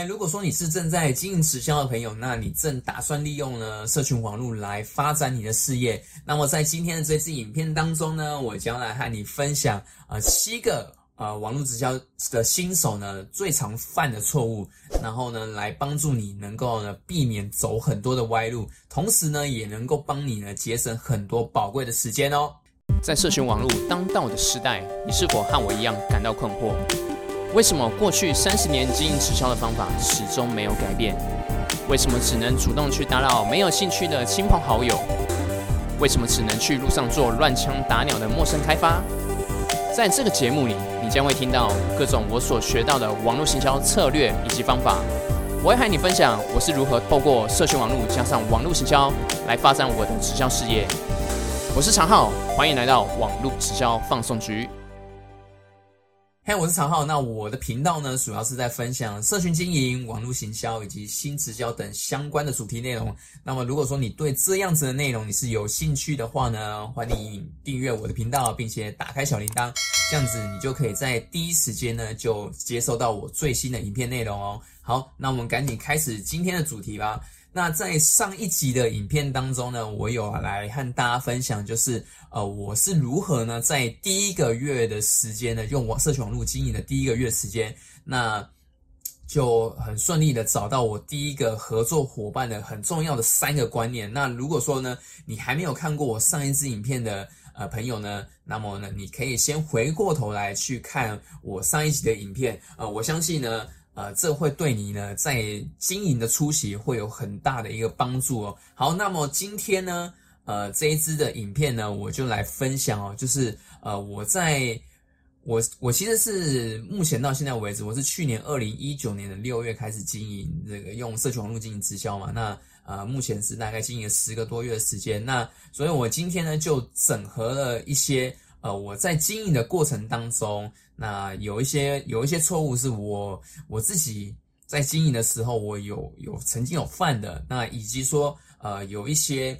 哎，如果说你是正在经营直销的朋友，那你正打算利用呢社群网络来发展你的事业，那么在今天的这支影片当中呢，我将来和你分享呃七个呃网络直销的新手呢最常犯的错误，然后呢来帮助你能够呢避免走很多的歪路，同时呢也能够帮你呢节省很多宝贵的时间哦。在社群网络当道的时代，你是否和我一样感到困惑？为什么过去三十年经营直销的方法始终没有改变？为什么只能主动去打扰没有兴趣的亲朋好友？为什么只能去路上做乱枪打鸟的陌生开发？在这个节目里，你将会听到各种我所学到的网络行销策略以及方法。我会和你分享我是如何透过社群网络加上网络行销来发展我的直销事业。我是常浩，欢迎来到网络直销放送局。嘿，我是常浩。那我的频道呢，主要是在分享社群经营、网络行销以及新直销等相关的主题内容。那么，如果说你对这样子的内容你是有兴趣的话呢，欢迎订阅我的频道，并且打开小铃铛，这样子你就可以在第一时间呢就接收到我最新的影片内容哦。好，那我们赶紧开始今天的主题吧。那在上一集的影片当中呢，我有来和大家分享，就是呃，我是如何呢，在第一个月的时间呢，用网社群网络经营的第一个月时间，那就很顺利的找到我第一个合作伙伴的很重要的三个观念。那如果说呢，你还没有看过我上一支影片的呃朋友呢，那么呢，你可以先回过头来去看我上一集的影片，呃，我相信呢。呃，这会对你呢在经营的初期会有很大的一个帮助哦。好，那么今天呢，呃，这一支的影片呢，我就来分享哦，就是呃，我在我我其实是目前到现在为止，我是去年二零一九年的六月开始经营这个用社群网络经营直销嘛，那呃，目前是大概经营了十个多月的时间，那所以我今天呢就整合了一些呃我在经营的过程当中。那有一些有一些错误是我我自己在经营的时候，我有有曾经有犯的，那以及说呃有一些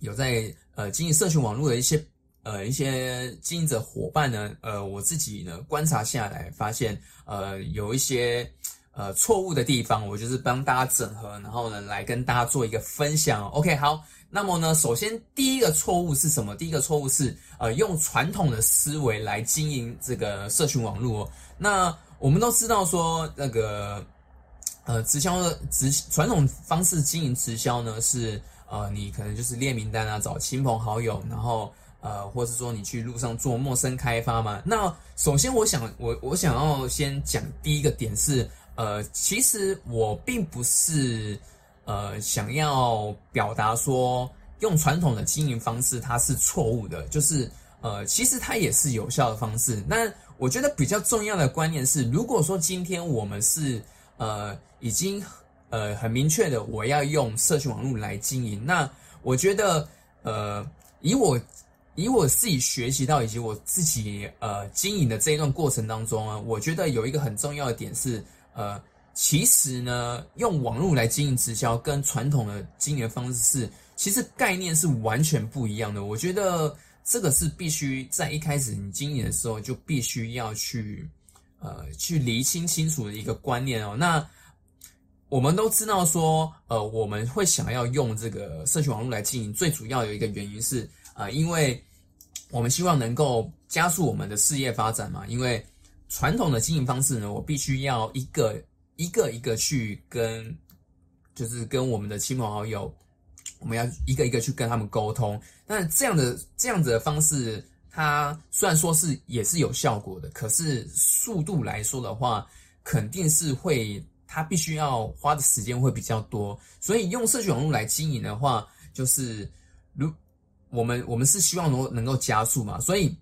有在呃经营社群网络的一些呃一些经营者伙伴呢，呃我自己呢观察下来发现呃有一些呃错误的地方，我就是帮大家整合，然后呢来跟大家做一个分享。OK，好。那么呢，首先第一个错误是什么？第一个错误是，呃，用传统的思维来经营这个社群网络。那我们都知道说，那个，呃，直销的直传统方式经营直销呢，是呃，你可能就是列名单啊，找亲朋好友，然后呃，或是说你去路上做陌生开发嘛。那首先，我想我我想要先讲第一个点是，呃，其实我并不是。呃，想要表达说用传统的经营方式它是错误的，就是呃，其实它也是有效的方式。那我觉得比较重要的观念是，如果说今天我们是呃已经呃很明确的我要用社群网络来经营，那我觉得呃以我以我自己学习到以及我自己呃经营的这一段过程当中啊，我觉得有一个很重要的点是呃。其实呢，用网络来经营直销跟传统的经营方式是，其实概念是完全不一样的。我觉得这个是必须在一开始你经营的时候就必须要去，呃，去厘清清楚的一个观念哦。那我们都知道说，呃，我们会想要用这个社群网络来经营，最主要有一个原因是，呃，因为我们希望能够加速我们的事业发展嘛。因为传统的经营方式呢，我必须要一个。一个一个去跟，就是跟我们的亲朋好友，我们要一个一个去跟他们沟通。那这样的这样子的方式，它虽然说是也是有效果的，可是速度来说的话，肯定是会，它必须要花的时间会比较多。所以用社群网络来经营的话，就是如我们我们是希望能够能够加速嘛，所以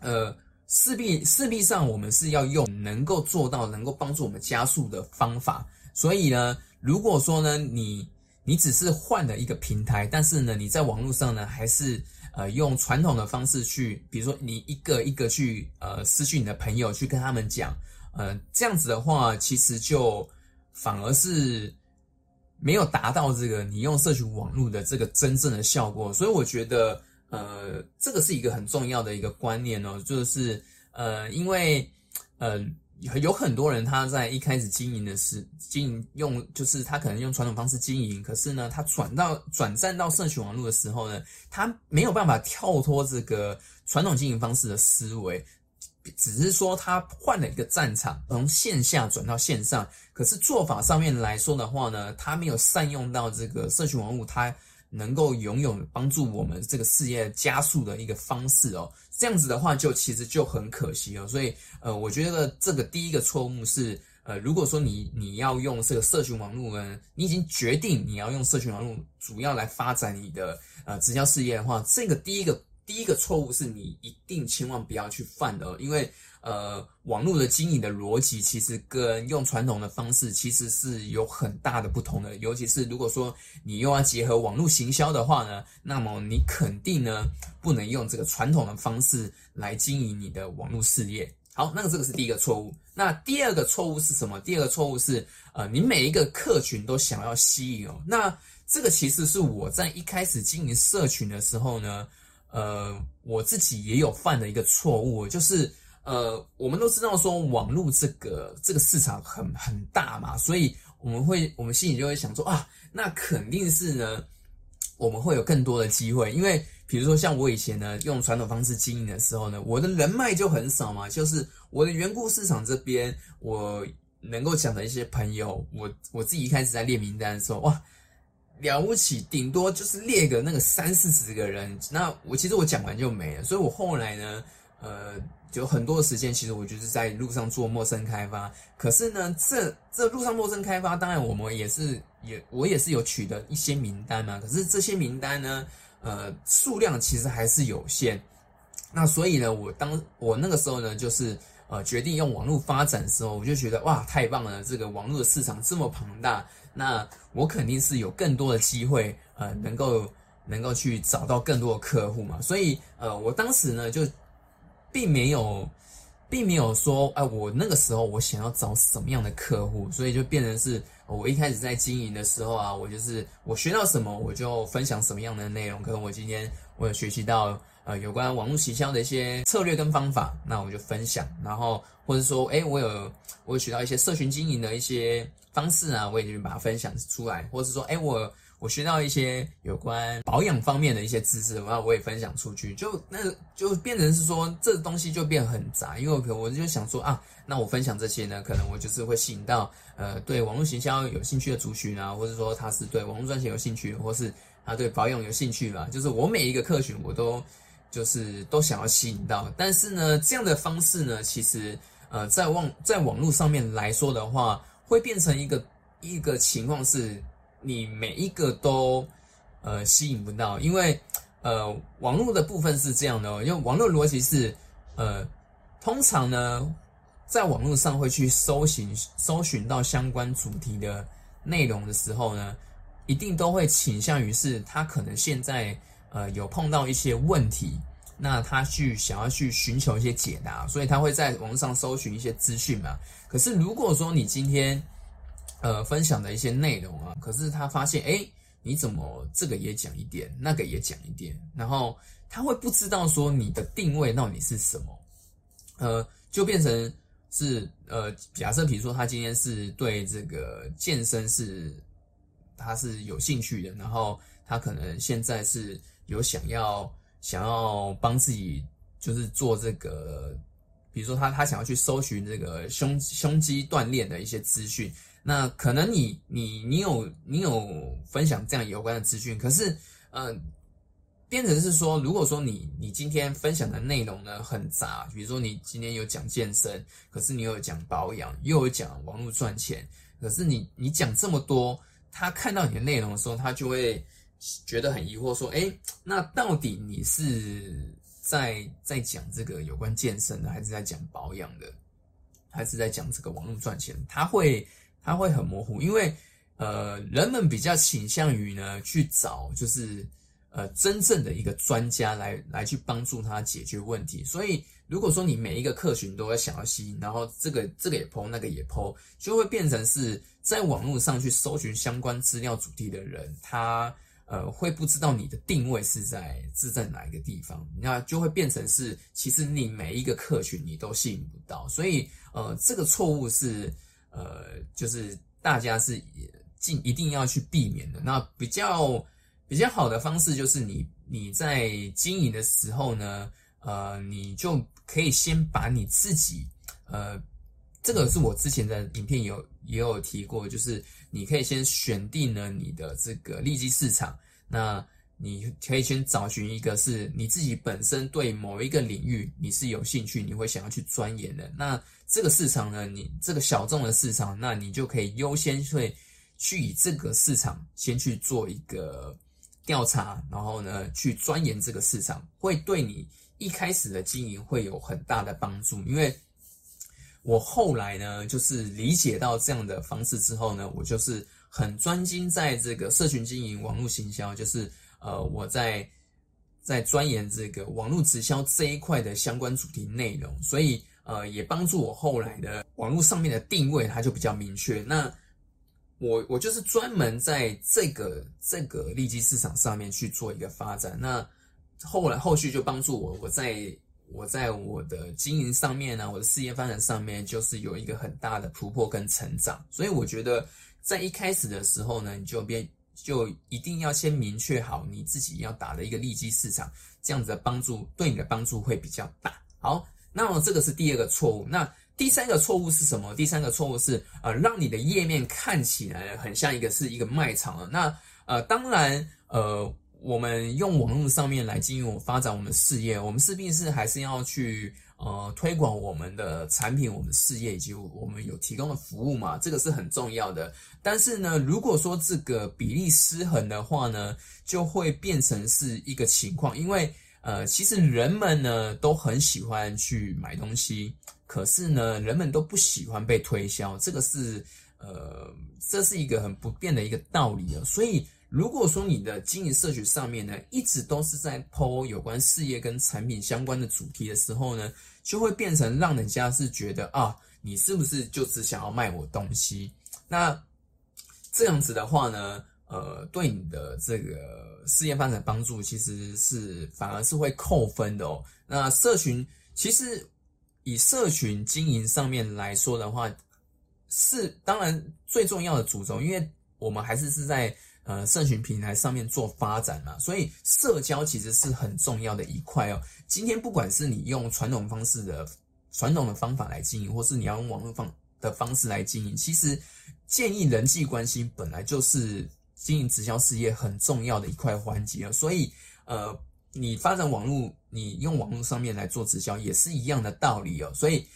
呃。势必势必上，我们是要用能够做到、能够帮助我们加速的方法。所以呢，如果说呢，你你只是换了一个平台，但是呢，你在网络上呢，还是呃用传统的方式去，比如说你一个一个去呃失去你的朋友，去跟他们讲，呃这样子的话，其实就反而是没有达到这个你用社群网络的这个真正的效果。所以我觉得。呃，这个是一个很重要的一个观念哦，就是呃，因为呃，有很多人他在一开始经营的是经营用，就是他可能用传统方式经营，可是呢，他转到转战到社群网络的时候呢，他没有办法跳脱这个传统经营方式的思维，只是说他换了一个战场，从线下转到线上，可是做法上面来说的话呢，他没有善用到这个社群网络，他能够拥有帮助我们这个事业加速的一个方式哦。这样子的话，就其实就很可惜了。所以，呃，我觉得这个第一个错误是，呃，如果说你你要用这个社群网络呢，你已经决定你要用社群网络主要来发展你的呃直销事业的话，这个第一个第一个错误是你一定千万不要去犯的，因为。呃，网络的经营的逻辑其实跟用传统的方式其实是有很大的不同的，尤其是如果说你又要结合网络行销的话呢，那么你肯定呢不能用这个传统的方式来经营你的网络事业。好，那这个是第一个错误。那第二个错误是什么？第二个错误是呃，你每一个客群都想要吸引哦。那这个其实是我在一开始经营社群的时候呢，呃，我自己也有犯的一个错误，就是。呃，我们都知道说网络这个这个市场很很大嘛，所以我们会我们心里就会想说啊，那肯定是呢，我们会有更多的机会，因为比如说像我以前呢用传统方式经营的时候呢，我的人脉就很少嘛，就是我的缘故市场这边我能够讲的一些朋友，我我自己一开始在列名单的时候，哇，了不起，顶多就是列个那个三四十个人，那我其实我讲完就没了，所以我后来呢，呃。有很多的时间，其实我就是在路上做陌生开发。可是呢，这这路上陌生开发，当然我们也是也我也是有取得一些名单嘛。可是这些名单呢，呃，数量其实还是有限。那所以呢，我当我那个时候呢，就是呃决定用网络发展的时候，我就觉得哇，太棒了！这个网络的市场这么庞大，那我肯定是有更多的机会，呃，能够能够去找到更多的客户嘛。所以呃，我当时呢就。并没有，并没有说，哎，我那个时候我想要找什么样的客户，所以就变成是我一开始在经营的时候啊，我就是我学到什么我就分享什么样的内容。可能我今天我有学习到呃有关网络营销的一些策略跟方法，那我就分享。然后或者说，哎，我有我有学到一些社群经营的一些方式啊，我也就把它分享出来。或者说，哎，我。我学到一些有关保养方面的一些知识，然后我也分享出去，就那就变成是说这东西就变很杂，因为可我就想说啊，那我分享这些呢，可能我就是会吸引到呃对网络行销有兴趣的族群啊，或者说他是对网络赚钱有兴趣，或是他对保养有兴趣吧，就是我每一个客群我都就是都想要吸引到，但是呢，这样的方式呢，其实呃在网在网络上面来说的话，会变成一个一个情况是。你每一个都，呃，吸引不到，因为，呃，网络的部分是这样的哦，因为网络逻辑是，呃，通常呢，在网络上会去搜寻搜寻到相关主题的内容的时候呢，一定都会倾向于是他可能现在呃有碰到一些问题，那他去想要去寻求一些解答，所以他会在网上搜寻一些资讯嘛。可是如果说你今天，呃，分享的一些内容啊，可是他发现，哎，你怎么这个也讲一点，那个也讲一点，然后他会不知道说你的定位到底是什么，呃，就变成是呃，假设比如说他今天是对这个健身是他是有兴趣的，然后他可能现在是有想要想要帮自己就是做这个，比如说他他想要去搜寻这个胸胸肌锻炼的一些资讯。那可能你你你有你有分享这样有关的资讯，可是，嗯，变成是说，如果说你你今天分享的内容呢很杂，比如说你今天有讲健身，可是你有讲保养，又有讲网络赚钱，可是你你讲这么多，他看到你的内容的时候，他就会觉得很疑惑，说，哎，那到底你是在在讲这个有关健身的，还是在讲保养的，还是在讲这个网络赚钱？他会。它会很模糊，因为呃，人们比较倾向于呢去找就是呃真正的一个专家来来去帮助他解决问题。所以如果说你每一个客群都要想要吸引，然后这个这个也剖，那个也剖，就会变成是在网络上去搜寻相关资料主题的人，他呃会不知道你的定位是在是在哪一个地方，那就会变成是其实你每一个客群你都吸引不到，所以。呃，这个错误是呃，就是大家是尽一定要去避免的。那比较比较好的方式就是你你在经营的时候呢，呃，你就可以先把你自己呃，这个是我之前的影片有也有提过，就是你可以先选定了你的这个利基市场，那。你可以先找寻一个是你自己本身对某一个领域你是有兴趣，你会想要去钻研的。那这个市场呢，你这个小众的市场，那你就可以优先会去以这个市场先去做一个调查，然后呢去钻研这个市场，会对你一开始的经营会有很大的帮助。因为我后来呢，就是理解到这样的方式之后呢，我就是很专精在这个社群经营、网络行销，就是。呃，我在在钻研这个网络直销这一块的相关主题内容，所以呃，也帮助我后来的网络上面的定位，它就比较明确。那我我就是专门在这个这个利基市场上面去做一个发展。那后来后续就帮助我，我在我在我的经营上面呢，我的事业发展上面，就是有一个很大的突破跟成长。所以我觉得在一开始的时候呢，你就别。就一定要先明确好你自己要打的一个利基市场，这样子的帮助对你的帮助会比较大。好，那么这个是第二个错误。那第三个错误是什么？第三个错误是呃，让你的页面看起来很像一个是一个卖场了。那呃，当然呃，我们用网络上面来经营发展我们事业，我们势必是还是要去。呃，推广我们的产品、我们的事业以及我们有提供的服务嘛，这个是很重要的。但是呢，如果说这个比例失衡的话呢，就会变成是一个情况。因为呃，其实人们呢都很喜欢去买东西，可是呢，人们都不喜欢被推销，这个是呃，这是一个很不变的一个道理啊。所以。如果说你的经营社群上面呢，一直都是在抛有关事业跟产品相关的主题的时候呢，就会变成让人家是觉得啊，你是不是就只想要卖我东西？那这样子的话呢，呃，对你的这个事业发展帮助其实是反而是会扣分的哦。那社群其实以社群经营上面来说的话，是当然最重要的主轴，因为我们还是是在。呃，社群平台上面做发展嘛，所以社交其实是很重要的一块哦。今天不管是你用传统方式的传统的方法来经营，或是你要用网络方的方式来经营，其实建议人际关系本来就是经营直销事业很重要的一块环节哦。所以，呃，你发展网络，你用网络上面来做直销也是一样的道理哦。所以，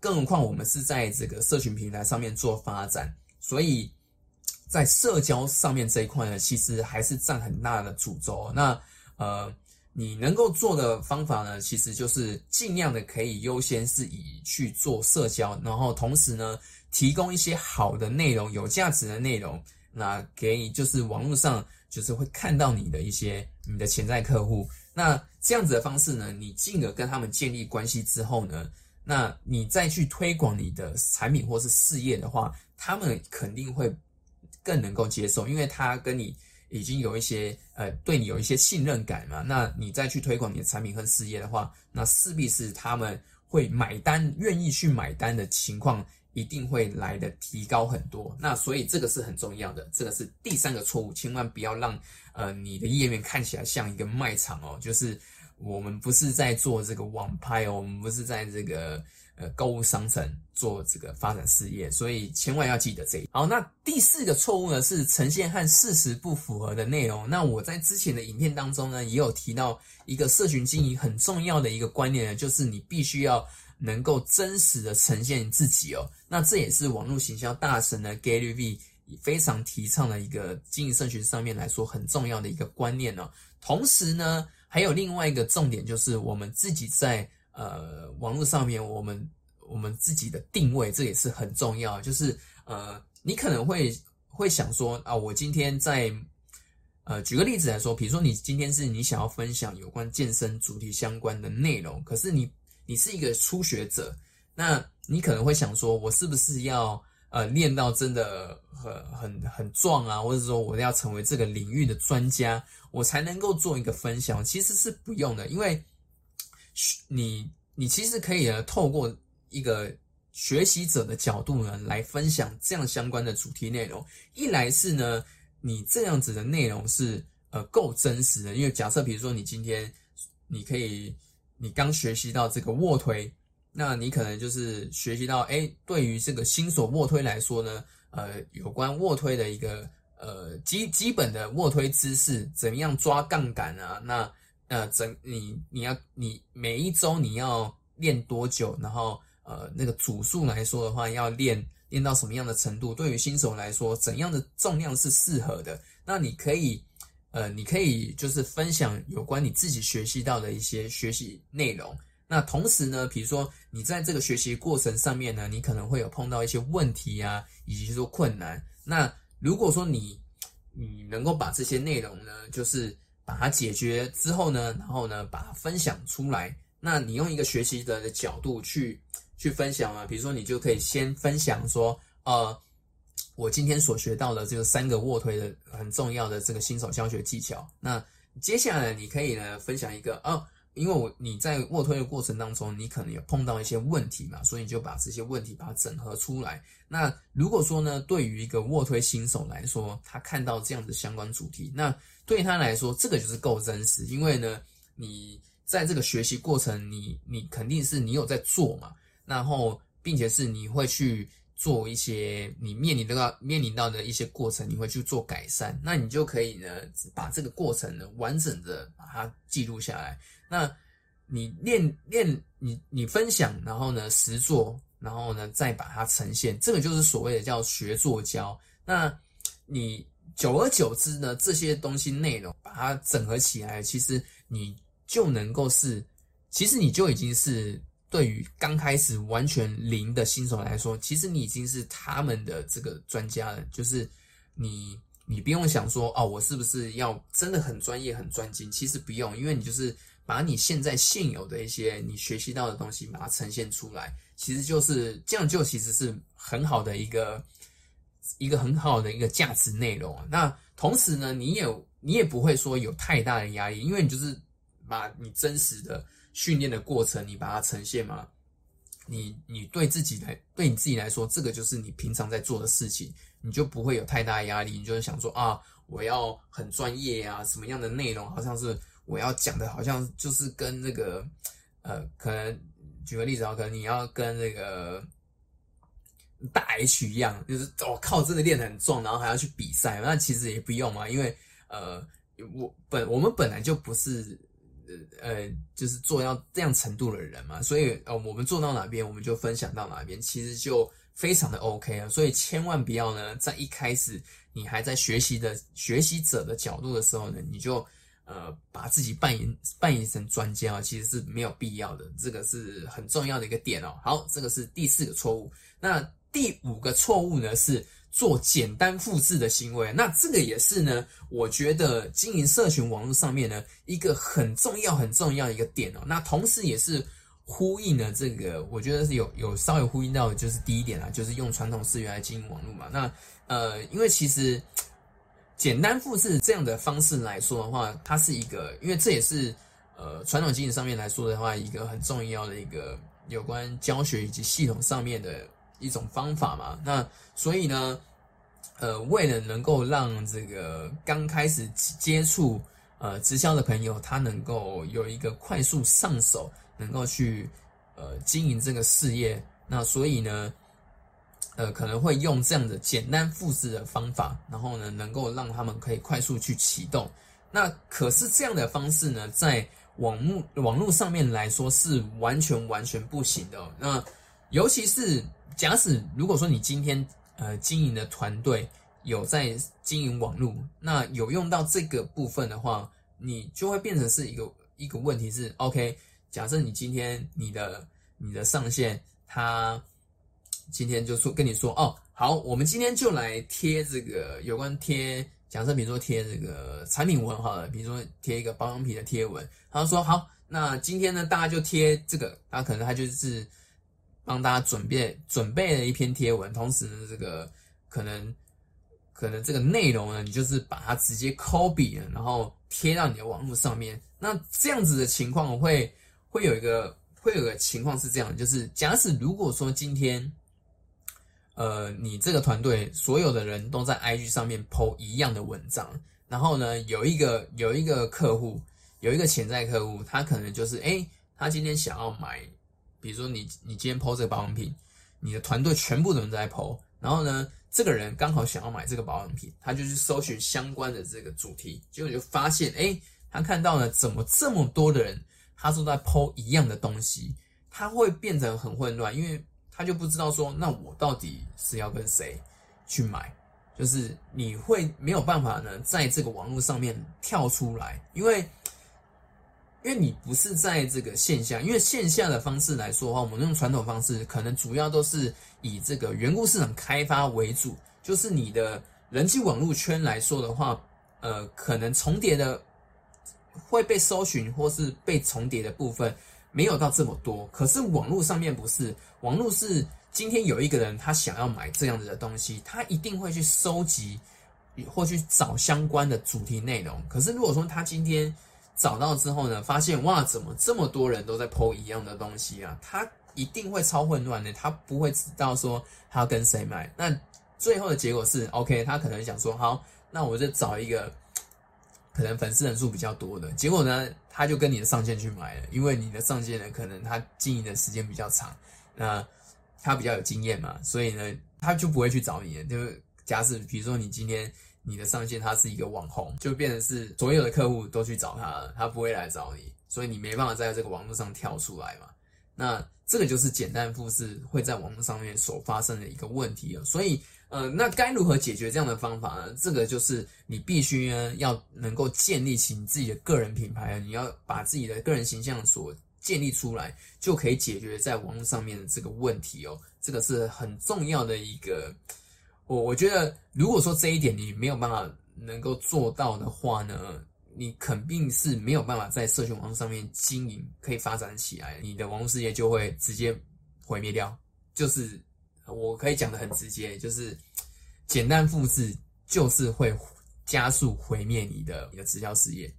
更何况我们是在这个社群平台上面做发展，所以。在社交上面这一块呢，其实还是占很大的主轴。那呃，你能够做的方法呢，其实就是尽量的可以优先是以去做社交，然后同时呢，提供一些好的内容、有价值的内容，那给你就是网络上就是会看到你的一些你的潜在客户。那这样子的方式呢，你进而跟他们建立关系之后呢，那你再去推广你的产品或是事业的话，他们肯定会。更能够接受，因为他跟你已经有一些呃，对你有一些信任感嘛。那你再去推广你的产品和事业的话，那势必是他们会买单、愿意去买单的情况，一定会来的提高很多。那所以这个是很重要的，这个是第三个错误，千万不要让呃你的页面看起来像一个卖场哦。就是我们不是在做这个网拍哦，我们不是在这个。呃，购物商城做这个发展事业，所以千万要记得这一。好，那第四个错误呢是呈现和事实不符合的内容。那我在之前的影片当中呢，也有提到一个社群经营很重要的一个观念呢，就是你必须要能够真实的呈现自己哦。那这也是网络行销大神呢 Gary V 非常提倡的一个经营社群上面来说很重要的一个观念哦。同时呢，还有另外一个重点就是我们自己在。呃，网络上面我们我们自己的定位，这也是很重要。就是呃，你可能会会想说啊，我今天在呃，举个例子来说，比如说你今天是你想要分享有关健身主题相关的内容，可是你你是一个初学者，那你可能会想说，我是不是要呃练到真的很很很壮啊，或者说我要成为这个领域的专家，我才能够做一个分享？其实是不用的，因为。你你其实可以呢，透过一个学习者的角度呢来分享这样相关的主题内容。一来是呢，你这样子的内容是呃够真实的，因为假设比如说你今天你可以你刚学习到这个卧推，那你可能就是学习到哎，对于这个新手卧推来说呢，呃，有关卧推的一个呃基基本的卧推姿势，怎么样抓杠杆啊？那呃，整你你要你每一周你要练多久？然后呃，那个组数来说的话，要练练到什么样的程度？对于新手来说，怎样的重量是适合的？那你可以呃，你可以就是分享有关你自己学习到的一些学习内容。那同时呢，比如说你在这个学习过程上面呢，你可能会有碰到一些问题啊，以及说困难。那如果说你你能够把这些内容呢，就是把它解决之后呢，然后呢，把它分享出来。那你用一个学习者的角度去去分享啊，比如说你就可以先分享说，呃，我今天所学到的这个三个卧推的很重要的这个新手教学技巧。那接下来你可以呢分享一个，哦，因为我你在卧推的过程当中，你可能有碰到一些问题嘛，所以你就把这些问题把它整合出来。那如果说呢，对于一个卧推新手来说，他看到这样的相关主题，那对他来说，这个就是够真实，因为呢，你在这个学习过程，你你肯定是你有在做嘛，然后并且是你会去做一些你面临到面临到的一些过程，你会去做改善，那你就可以呢把这个过程呢完整的把它记录下来。那你练练你你分享，然后呢实做，然后呢再把它呈现，这个就是所谓的叫学做教。那你。久而久之呢，这些东西内容把它整合起来，其实你就能够是，其实你就已经是对于刚开始完全零的新手来说，其实你已经是他们的这个专家了。就是你，你不用想说哦，我是不是要真的很专业、很专精？其实不用，因为你就是把你现在现有的一些你学习到的东西，把它呈现出来，其实就是这样，就其实是很好的一个。一个很好的一个价值内容啊，那同时呢，你也你也不会说有太大的压力，因为你就是把你真实的训练的过程，你把它呈现嘛，你你对自己来对你自己来说，这个就是你平常在做的事情，你就不会有太大压力，你就是想说啊，我要很专业啊，什么样的内容，好像是我要讲的，好像就是跟那个呃，可能举个例子啊，可能你要跟那个。大 H 一样，就是我靠，真的练得很壮，然后还要去比赛，那其实也不用嘛，因为呃，我本我们本来就不是呃呃，就是做到这样程度的人嘛，所以呃，我们做到哪边，我们就分享到哪边，其实就非常的 OK 啊，所以千万不要呢，在一开始你还在学习的学习者的角度的时候呢，你就呃把自己扮演扮演成专家啊，其实是没有必要的，这个是很重要的一个点哦。好，这个是第四个错误，那。第五个错误呢是做简单复制的行为，那这个也是呢，我觉得经营社群网络上面呢一个很重要很重要一个点哦。那同时也是呼应了这个，我觉得是有有稍微呼应到的就是第一点啊，就是用传统思维来经营网络嘛。那呃，因为其实简单复制这样的方式来说的话，它是一个，因为这也是呃传统经营上面来说的话，一个很重要的一个有关教学以及系统上面的。一种方法嘛，那所以呢，呃，为了能够让这个刚开始接触呃直销的朋友，他能够有一个快速上手，能够去呃经营这个事业，那所以呢，呃，可能会用这样的简单复制的方法，然后呢，能够让他们可以快速去启动。那可是这样的方式呢，在网络网络上面来说是完全完全不行的。那尤其是。假使如果说你今天呃经营的团队有在经营网络，那有用到这个部分的话，你就会变成是一个一个问题是 OK。假设你今天你的你的上线他今天就说跟你说哦好，我们今天就来贴这个有关贴，假设比如说贴这个产品文好了，比如说贴一个保养品的贴文，他说好，那今天呢大家就贴这个，他可能他就是。帮大家准备准备了一篇贴文，同时呢，这个可能可能这个内容呢，你就是把它直接 copy 了，然后贴到你的网络上面。那这样子的情况会会有一个会有个情况是这样，就是假使如果说今天，呃，你这个团队所有的人都在 IG 上面 PO 一样的文章，然后呢，有一个有一个客户，有一个潜在客户，他可能就是，哎，他今天想要买，比如说你你今天 PO 这个保养品，你的团队全部的人都在 PO，然后呢，这个人刚好想要买这个保养品，他就去搜寻相关的这个主题，结果就发现，哎，他看到了怎么这么多的人。他都在剖一样的东西，他会变成很混乱，因为他就不知道说，那我到底是要跟谁去买？就是你会没有办法呢，在这个网络上面跳出来，因为因为你不是在这个线下，因为线下的方式来说的话，我们用传统方式，可能主要都是以这个员工市场开发为主，就是你的人际网络圈来说的话，呃，可能重叠的。会被搜寻或是被重叠的部分没有到这么多，可是网络上面不是，网络是今天有一个人他想要买这样子的东西，他一定会去收集或去找相关的主题内容。可是如果说他今天找到之后呢，发现哇，怎么这么多人都在剖一样的东西啊？他一定会超混乱的，他不会知道说他要跟谁买。那最后的结果是，OK，他可能想说，好，那我就找一个。可能粉丝人数比较多的结果呢，他就跟你的上线去买了，因为你的上线呢，可能他经营的时间比较长，那他比较有经验嘛，所以呢，他就不会去找你。就假使比如说你今天你的上线他是一个网红，就变成是所有的客户都去找他了，他不会来找你，所以你没办法在这个网络上跳出来嘛。那这个就是简单复制会在网络上面所发生的一个问题了，所以。呃，那该如何解决这样的方法呢？这个就是你必须呢要能够建立起你自己的个人品牌，你要把自己的个人形象所建立出来，就可以解决在网络上面的这个问题哦。这个是很重要的一个，我我觉得如果说这一点你没有办法能够做到的话呢，你肯定是没有办法在社群网络上面经营可以发展起来，你的网络事业就会直接毁灭掉，就是。我可以讲的很直接，就是简单复制就是会加速毁灭你的你的直销事业，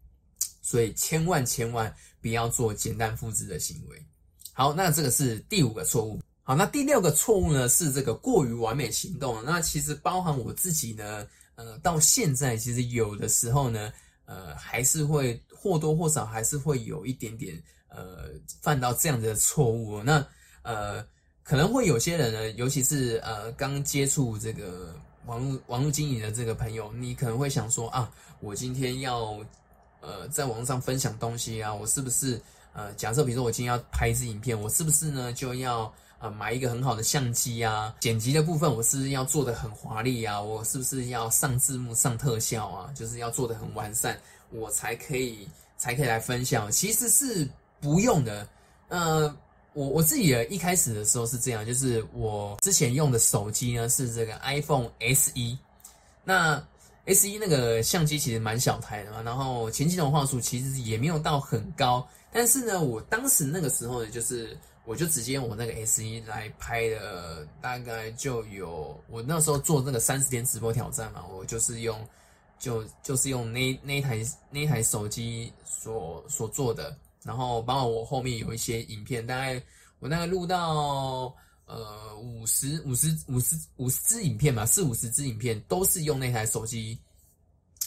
所以千万千万不要做简单复制的行为。好，那这个是第五个错误。好，那第六个错误呢是这个过于完美行动。那其实包含我自己呢，呃，到现在其实有的时候呢，呃，还是会或多或少还是会有一点点呃犯到这样子的错误。那呃。可能会有些人呢，尤其是呃刚接触这个网络网络经营的这个朋友，你可能会想说啊，我今天要呃在网上分享东西啊，我是不是呃假设比如说我今天要拍一支影片，我是不是呢就要呃买一个很好的相机啊？剪辑的部分我是不是要做的很华丽啊？我是不是要上字幕、上特效啊？就是要做的很完善，我才可以才可以来分享？其实是不用的，呃。我我自己的一开始的时候是这样，就是我之前用的手机呢是这个 iPhone SE，，那 SE 那个相机其实蛮小台的嘛，然后前期的画素其实也没有到很高，但是呢，我当时那个时候呢，就是我就直接用我那个 S 一来拍的，大概就有我那时候做那个三十天直播挑战嘛，我就是用就就是用那那台那台手机所所做的。然后，包括我后面有一些影片，大概我大概录到呃五十五十五十五十支影片吧，四五十支影片都是用那台手机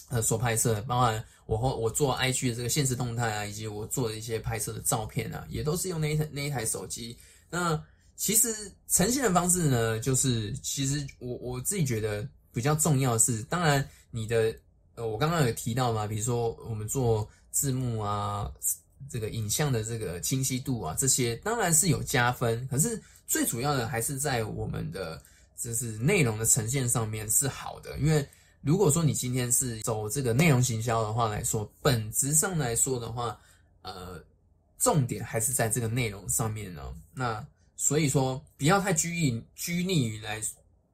呃所拍摄。包括我后我做 IG 的这个现实动态啊，以及我做的一些拍摄的照片啊，也都是用那一台那一台手机。那其实呈现的方式呢，就是其实我我自己觉得比较重要的是，当然你的呃我刚刚有提到嘛，比如说我们做字幕啊。这个影像的这个清晰度啊，这些当然是有加分，可是最主要的还是在我们的就是内容的呈现上面是好的。因为如果说你今天是走这个内容行销的话来说，本质上来说的话，呃，重点还是在这个内容上面呢。那所以说，不要太拘泥拘泥于来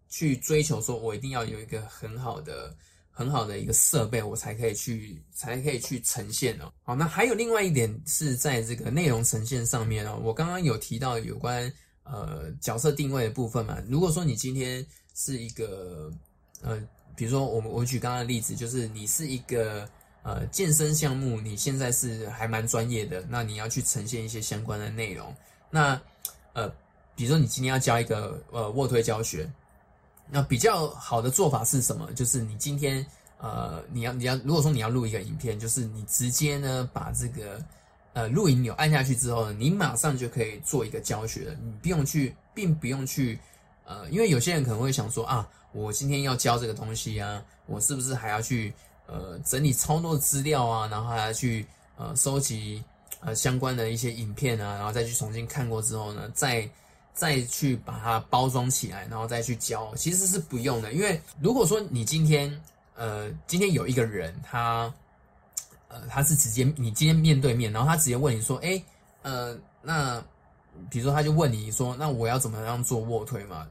去追求，说我一定要有一个很好的。很好的一个设备，我才可以去，才可以去呈现哦。好，那还有另外一点是在这个内容呈现上面哦。我刚刚有提到有关呃角色定位的部分嘛。如果说你今天是一个呃，比如说我们我举刚刚的例子，就是你是一个呃健身项目你现在是还蛮专业的，那你要去呈现一些相关的内容。那呃，比如说你今天要教一个呃卧推教学，那比较好的做法是什么？就是你今天呃你要你要如果说你要录一个影片，就是你直接呢把这个呃录影钮按下去之后呢，你马上就可以做一个教学，你不用去，并不用去。呃，因为有些人可能会想说啊，我今天要教这个东西啊，我是不是还要去呃整理超多资料啊，然后还要去呃收集呃相关的一些影片啊，然后再去重新看过之后呢，再再去把它包装起来，然后再去教，其实是不用的。因为如果说你今天呃今天有一个人他呃他是直接你今天面对面，然后他直接问你说，哎呃那比如说他就问你说，那我要怎么样做卧推嘛？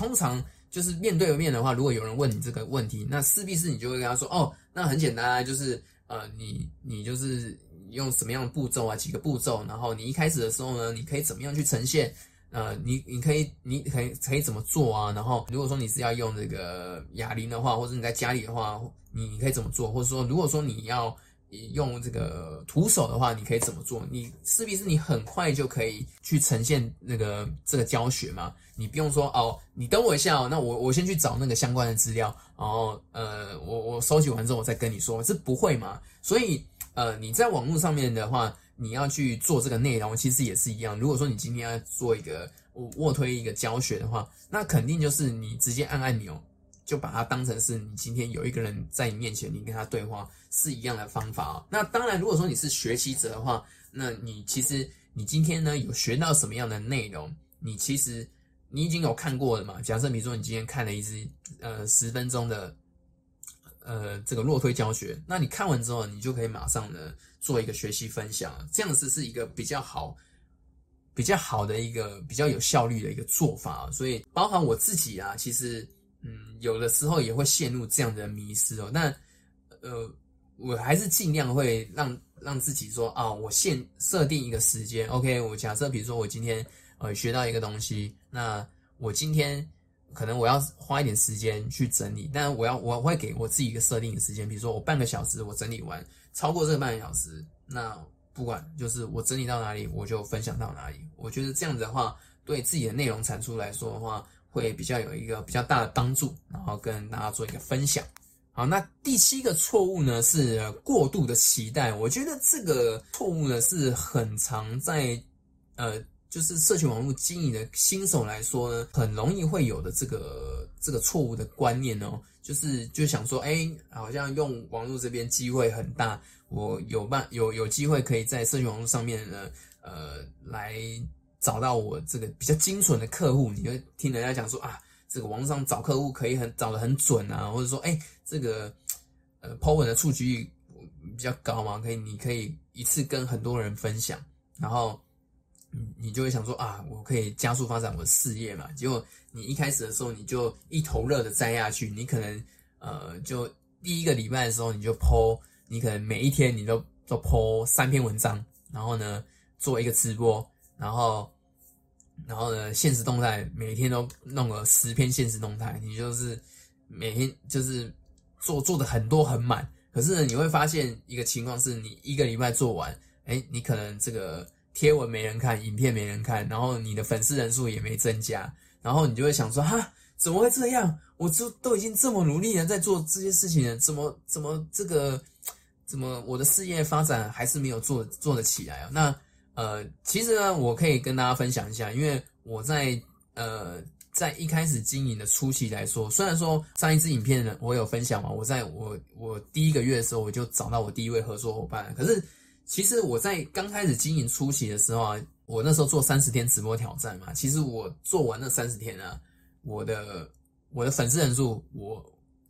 通常就是面对面的话，如果有人问你这个问题，那势必是你就会跟他说，哦，那很简单啊，就是呃，你你就是用什么样的步骤啊，几个步骤，然后你一开始的时候呢，你可以怎么样去呈现？呃，你你可以你可以可以怎么做啊？然后如果说你是要用这个哑铃的话，或者你在家里的话，你你可以怎么做？或者说如果说你要用这个徒手的话，你可以怎么做？你势必是你很快就可以去呈现那个这个教学嘛？你不用说哦，你等我一下哦，那我我先去找那个相关的资料，然后呃，我我收集完之后我再跟你说，这不会嘛？所以呃，你在网络上面的话，你要去做这个内容，其实也是一样。如果说你今天要做一个卧推一个教学的话，那肯定就是你直接按按钮。就把它当成是你今天有一个人在你面前，你跟他对话是一样的方法那当然，如果说你是学习者的话，那你其实你今天呢有学到什么样的内容？你其实你已经有看过了嘛？假设比如说你今天看了一支呃十分钟的呃这个落推教学，那你看完之后，你就可以马上呢做一个学习分享，这样子是一个比较好、比较好的一个比较有效率的一个做法。所以，包含我自己啊，其实。嗯，有的时候也会陷入这样的迷失哦。那呃，我还是尽量会让让自己说啊，我现设定一个时间，OK。我假设比如说我今天呃学到一个东西，那我今天可能我要花一点时间去整理，但我要我会给我自己一个设定的时间，比如说我半个小时我整理完，超过这个半个小时，那不管就是我整理到哪里，我就分享到哪里。我觉得这样子的话，对自己的内容产出来说的话。会比较有一个比较大的帮助，然后跟大家做一个分享。好，那第七个错误呢是过度的期待。我觉得这个错误呢是很常在呃，就是社群网络经营的新手来说呢，很容易会有的这个这个错误的观念哦，就是就想说，哎，好像用网络这边机会很大，我有办有有机会可以在社群网络上面呢，呃，来。找到我这个比较精准的客户，你会听人家讲说啊，这个网上找客户可以很找的很准啊，或者说哎，这个呃 po 文的触及率比较高嘛，可以你可以一次跟很多人分享，然后你你就会想说啊，我可以加速发展我的事业嘛。结果你一开始的时候你就一头热的栽下去，你可能呃就第一个礼拜的时候你就 po，你可能每一天你都都 po 三篇文章，然后呢做一个直播。然后，然后呢？现实动态每天都弄个十篇现实动态，你就是每天就是做做的很多很满。可是，你会发现一个情况是，你一个礼拜做完，哎，你可能这个贴文没人看，影片没人看，然后你的粉丝人数也没增加，然后你就会想说，哈，怎么会这样？我就都已经这么努力了在做这些事情了，怎么怎么这个怎么我的事业发展还是没有做做得起来啊？那。呃，其实呢，我可以跟大家分享一下，因为我在呃在一开始经营的初期来说，虽然说上一支影片呢，我有分享嘛，我在我我第一个月的时候我就找到我第一位合作伙伴，可是其实我在刚开始经营初期的时候啊，我那时候做三十天直播挑战嘛，其实我做完那三十天啊，我的我的粉丝人数我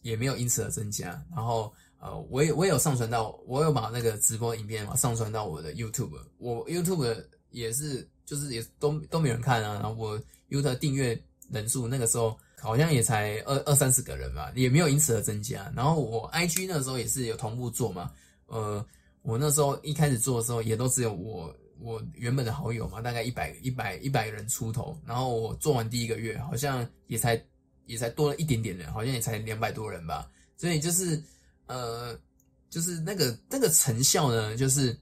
也没有因此而增加，然后。呃，我也我也有上传到，我有把那个直播影片嘛上传到我的 YouTube，我 YouTube 也是就是也都都没人看啊，然后我 YouTube 订阅人数那个时候好像也才二二三十个人吧，也没有因此而增加。然后我 IG 那时候也是有同步做嘛，呃，我那时候一开始做的时候也都只有我我原本的好友嘛，大概一百一百一百人出头，然后我做完第一个月好像也才也才多了一点点人，好像也才两百多人吧，所以就是。呃，就是那个那个成效呢，就是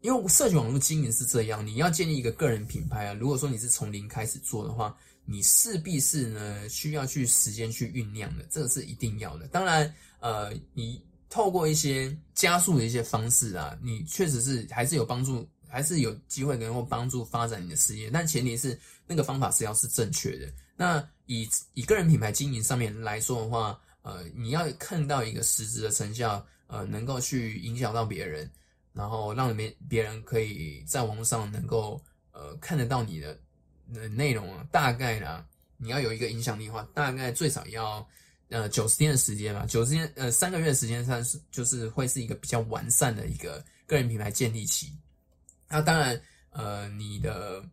因为社群网络经营是这样，你要建立一个个人品牌啊。如果说你是从零开始做的话，你势必是呢需要去时间去酝酿的，这个是一定要的。当然，呃，你透过一些加速的一些方式啊，你确实是还是有帮助，还是有机会能够帮助发展你的事业。但前提是那个方法是要是正确的。那以以个人品牌经营上面来说的话，呃，你要看到一个实质的成效，呃，能够去影响到别人。然后让别别人可以在网络上能够呃看得到你的的内容啊，大概呢，你要有一个影响力的话，大概最少要呃九十天的时间吧，九十天呃三个月的时间算是就是会是一个比较完善的一个个人品牌建立期。那当然呃你的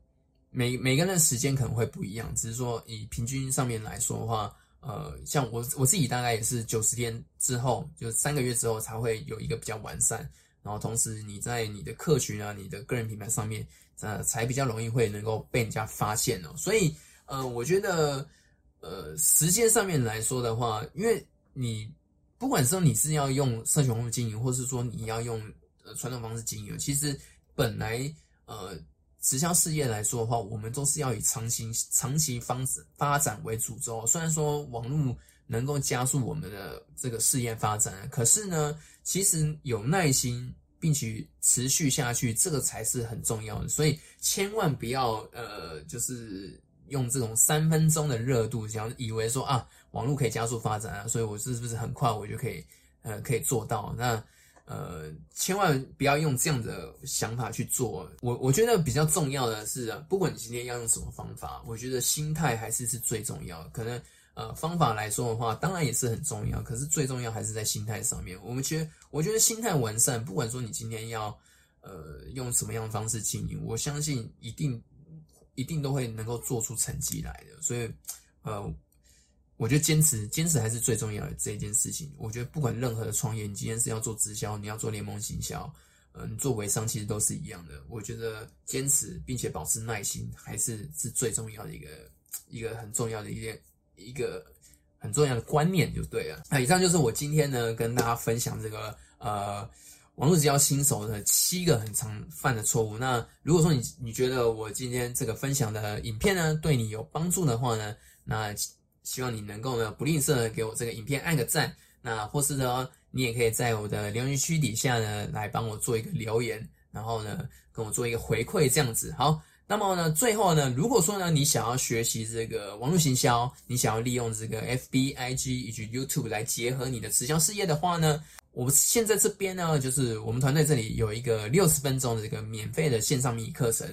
每每个人的时间可能会不一样，只是说以平均上面来说的话，呃像我我自己大概也是九十天之后，就三个月之后才会有一个比较完善。然后同时你在你的客群啊、你的个人品牌上面，呃，才比较容易会能够被人家发现哦。所以，呃，我觉得，呃，时间上面来说的话，因为你不管说你是要用社群网络经营，或是说你要用呃传统方式经营，其实本来呃直销事业来说的话，我们都是要以长期长期方式发展为主轴。虽然说网络能够加速我们的这个事业发展，可是呢。其实有耐心，并且持续下去，这个才是很重要的。所以千万不要呃，就是用这种三分钟的热度，想以为说啊，网络可以加速发展啊，所以我是不是很快我就可以呃可以做到？那呃，千万不要用这样的想法去做。我我觉得比较重要的是，不管你今天要用什么方法，我觉得心态还是是最重要。可能。呃，方法来说的话，当然也是很重要，可是最重要还是在心态上面。我们觉得，我觉得心态完善，不管说你今天要呃用什么样的方式经营，我相信一定一定都会能够做出成绩来的。所以，呃，我觉得坚持坚持还是最重要的这一件事情。我觉得不管任何的创业，你今天是要做直销，你要做联盟行销，呃，你做微商，其实都是一样的。我觉得坚持并且保持耐心，还是是最重要的一个一个很重要的一点。一个很重要的观念就对了。那以上就是我今天呢跟大家分享这个呃网络直销新手的七个很常犯的错误。那如果说你你觉得我今天这个分享的影片呢对你有帮助的话呢，那希望你能够呢不吝啬的给我这个影片按个赞。那或是呢你也可以在我的留言区底下呢来帮我做一个留言，然后呢跟我做一个回馈这样子。好。那么呢，最后呢，如果说呢，你想要学习这个网络行销，你想要利用这个 F B I G 以及 YouTube 来结合你的直销事业的话呢，我们现在这边呢，就是我们团队这里有一个六十分钟的这个免费的线上迷你课程，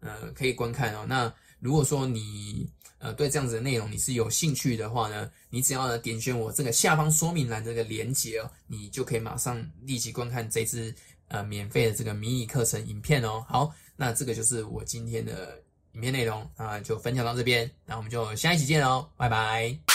呃，可以观看哦。那如果说你呃对这样子的内容你是有兴趣的话呢，你只要呢点选我这个下方说明栏这个链接哦，你就可以马上立即观看这支呃免费的这个迷你课程影片哦。好。那这个就是我今天的影片内容啊，就分享到这边，那我们就下一期见喽，拜拜。